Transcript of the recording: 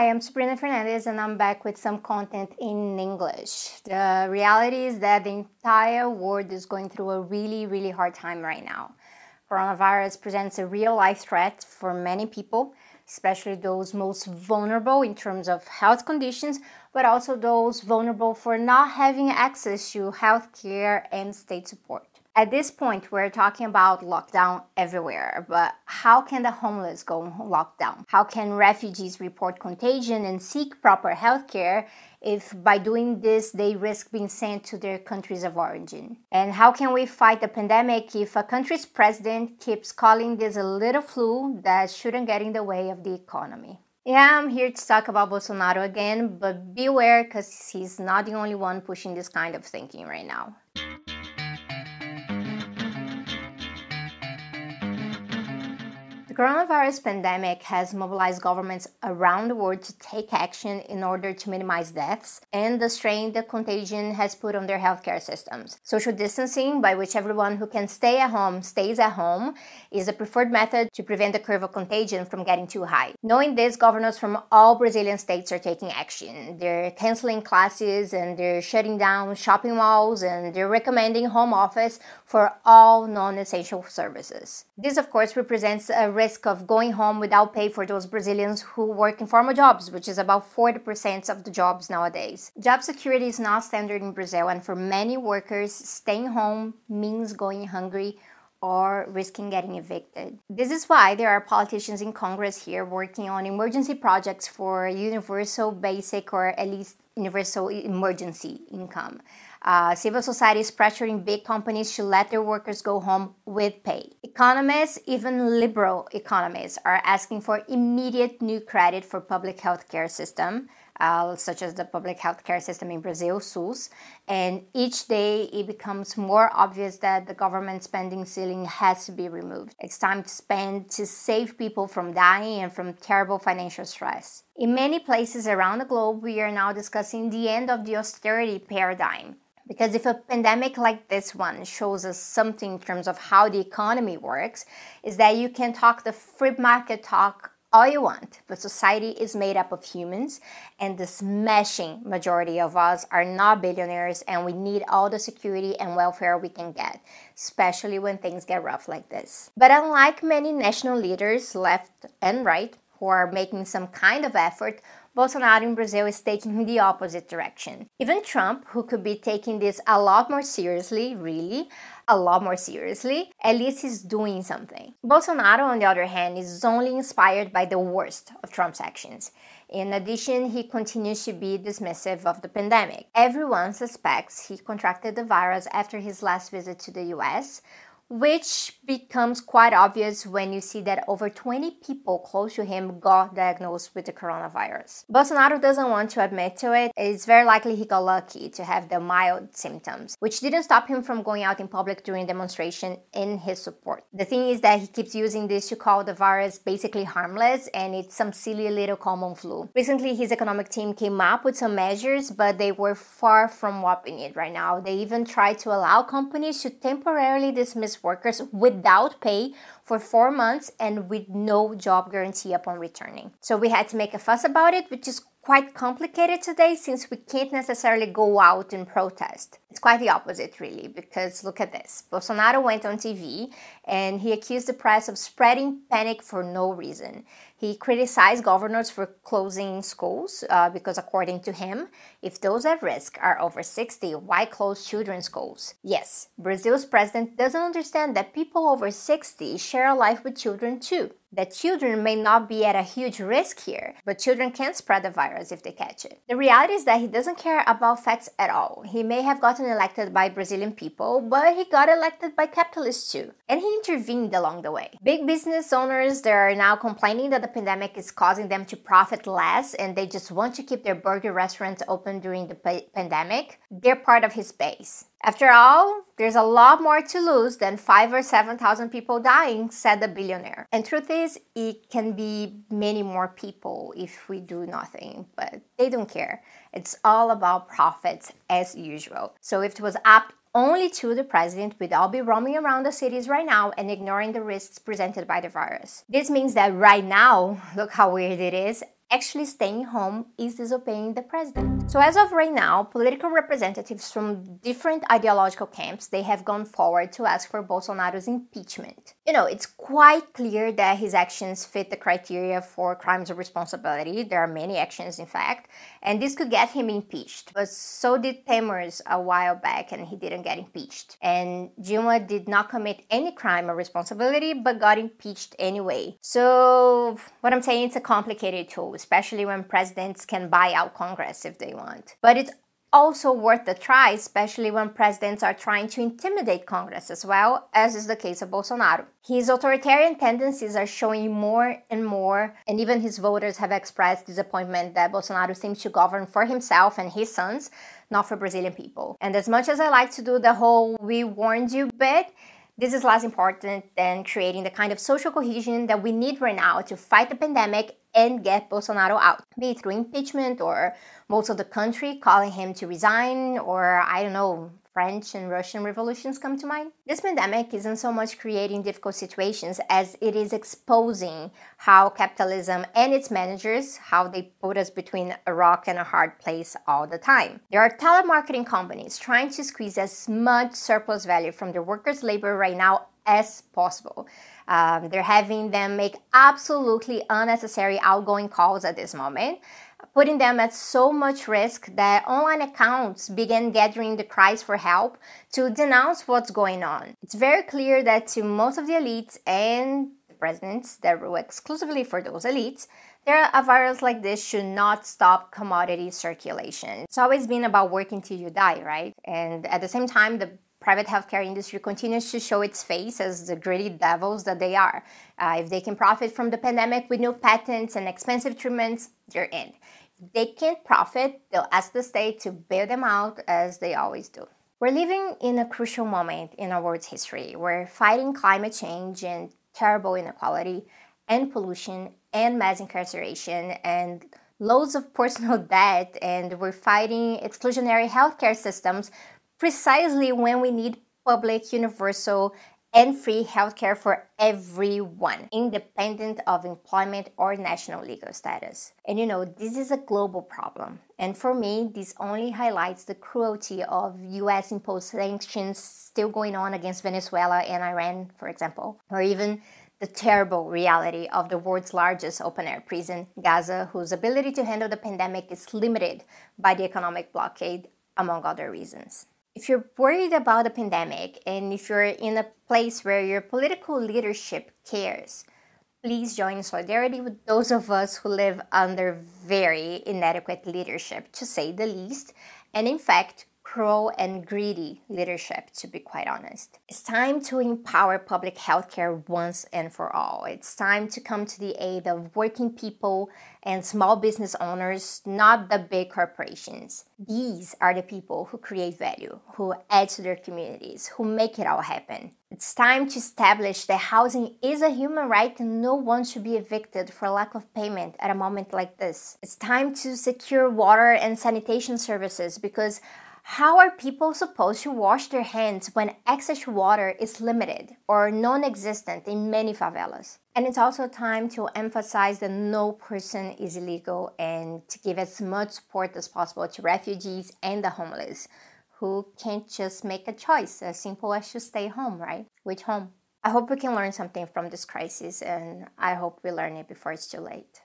Hi, I'm Sabrina Fernandes and I'm back with some content in English. The reality is that the entire world is going through a really, really hard time right now. Coronavirus presents a real life threat for many people, especially those most vulnerable in terms of health conditions, but also those vulnerable for not having access to health care and state support. At this point, we're talking about lockdown everywhere, but how can the homeless go lockdown? How can refugees report contagion and seek proper health care if by doing this they risk being sent to their countries of origin? And how can we fight the pandemic if a country's president keeps calling this a little flu that shouldn't get in the way of the economy? Yeah, I'm here to talk about Bolsonaro again, but beware because he's not the only one pushing this kind of thinking right now. Coronavirus pandemic has mobilized governments around the world to take action in order to minimize deaths and the strain the contagion has put on their healthcare systems. Social distancing, by which everyone who can stay at home stays at home, is a preferred method to prevent the curve of contagion from getting too high. Knowing this, governors from all Brazilian states are taking action. They're canceling classes and they're shutting down shopping malls and they're recommending home office for all non essential services. This, of course, represents a risk risk of going home without pay for those Brazilians who work in formal jobs, which is about 40% of the jobs nowadays. Job security is not standard in Brazil, and for many workers, staying home means going hungry or risking getting evicted. This is why there are politicians in Congress here working on emergency projects for universal basic or at least universal emergency income. Uh, civil society is pressuring big companies to let their workers go home with pay. Economists, even liberal economists, are asking for immediate new credit for public health care system. Uh, such as the public health care system in Brazil, SUS. And each day it becomes more obvious that the government spending ceiling has to be removed. It's time to spend to save people from dying and from terrible financial stress. In many places around the globe, we are now discussing the end of the austerity paradigm. Because if a pandemic like this one shows us something in terms of how the economy works, is that you can talk the free market talk all you want, but society is made up of humans, and the smashing majority of us are not billionaires, and we need all the security and welfare we can get, especially when things get rough like this. But unlike many national leaders, left and right, who are making some kind of effort, Bolsonaro in Brazil is taking the opposite direction. Even Trump, who could be taking this a lot more seriously, really, a lot more seriously, at least he's doing something. Bolsonaro, on the other hand, is only inspired by the worst of Trump's actions. In addition, he continues to be dismissive of the pandemic. Everyone suspects he contracted the virus after his last visit to the US, which becomes quite obvious when you see that over 20 people close to him got diagnosed with the coronavirus. Bolsonaro doesn't want to admit to it. It's very likely he got lucky to have the mild symptoms, which didn't stop him from going out in public during demonstration in his support. The thing is that he keeps using this to call the virus basically harmless and it's some silly little common flu. Recently, his economic team came up with some measures, but they were far from whopping it right now. They even tried to allow companies to temporarily dismiss workers without pay for four months and with no job guarantee upon returning. So we had to make a fuss about it, which is quite complicated today since we can't necessarily go out and protest. It's quite the opposite, really, because look at this. Bolsonaro went on TV and he accused the press of spreading panic for no reason. He criticized governors for closing schools uh, because, according to him, if those at risk are over 60, why close children's schools? Yes, Brazil's president doesn't understand that people over 60 share a life with children too that children may not be at a huge risk here, but children can spread the virus if they catch it. The reality is that he doesn't care about facts at all. He may have gotten elected by Brazilian people, but he got elected by capitalists too, and he intervened along the way. Big business owners they are now complaining that the pandemic is causing them to profit less and they just want to keep their burger restaurants open during the pa- pandemic. They're part of his base. After all, there's a lot more to lose than five or seven thousand people dying, said the billionaire. And truth is, it can be many more people if we do nothing, but they don't care. It's all about profits as usual. So if it was up only to the president, we'd all be roaming around the cities right now and ignoring the risks presented by the virus. This means that right now, look how weird it is, actually staying home is disobeying the president. So as of right now, political representatives from different ideological camps, they have gone forward to ask for Bolsonaro's impeachment. You know, it's quite clear that his actions fit the criteria for crimes of responsibility. There are many actions, in fact, and this could get him impeached. But so did Temer's a while back, and he didn't get impeached. And Dilma did not commit any crime of responsibility, but got impeached anyway. So what I'm saying, it's a complicated tool especially when presidents can buy out Congress if they want. But it's also worth the try, especially when presidents are trying to intimidate Congress as well, as is the case of Bolsonaro. His authoritarian tendencies are showing more and more, and even his voters have expressed disappointment that Bolsonaro seems to govern for himself and his sons, not for Brazilian people. And as much as I like to do the whole we warned you bit, this is less important than creating the kind of social cohesion that we need right now to fight the pandemic and get Bolsonaro out, be it through impeachment or most of the country calling him to resign, or I don't know, French and Russian revolutions come to mind. This pandemic isn't so much creating difficult situations as it is exposing how capitalism and its managers, how they put us between a rock and a hard place all the time. There are telemarketing companies trying to squeeze as much surplus value from their workers' labor right now as possible. Um, they're having them make absolutely unnecessary outgoing calls at this moment putting them at so much risk that online accounts began gathering the cries for help to denounce what's going on. It's very clear that to most of the elites and the presidents that rule exclusively for those elites, there, a virus like this should not stop commodity circulation. It's always been about working till you die, right? And at the same time, the private healthcare industry continues to show its face as the greedy devils that they are. Uh, if they can profit from the pandemic with new patents and expensive treatments, they're in. If they can't profit, they'll ask the state to bail them out as they always do. We're living in a crucial moment in our world's history. We're fighting climate change and terrible inequality and pollution and mass incarceration and loads of personal debt and we're fighting exclusionary healthcare systems precisely when we need public, universal, and free healthcare for everyone, independent of employment or national legal status. And you know, this is a global problem. And for me, this only highlights the cruelty of US imposed sanctions still going on against Venezuela and Iran, for example, or even the terrible reality of the world's largest open air prison, Gaza, whose ability to handle the pandemic is limited by the economic blockade, among other reasons. If you're worried about the pandemic and if you're in a place where your political leadership cares, please join solidarity with those of us who live under very inadequate leadership, to say the least, and in fact, cruel and greedy leadership, to be quite honest. It's time to empower public healthcare once and for all. It's time to come to the aid of working people and small business owners, not the big corporations. These are the people who create value, who add to their communities, who make it all happen. It's time to establish that housing is a human right and no one should be evicted for lack of payment at a moment like this. It's time to secure water and sanitation services because how are people supposed to wash their hands when access to water is limited or non existent in many favelas? And it's also time to emphasize that no person is illegal and to give as much support as possible to refugees and the homeless who can't just make a choice as simple as to stay home, right? Which home? I hope we can learn something from this crisis and I hope we learn it before it's too late.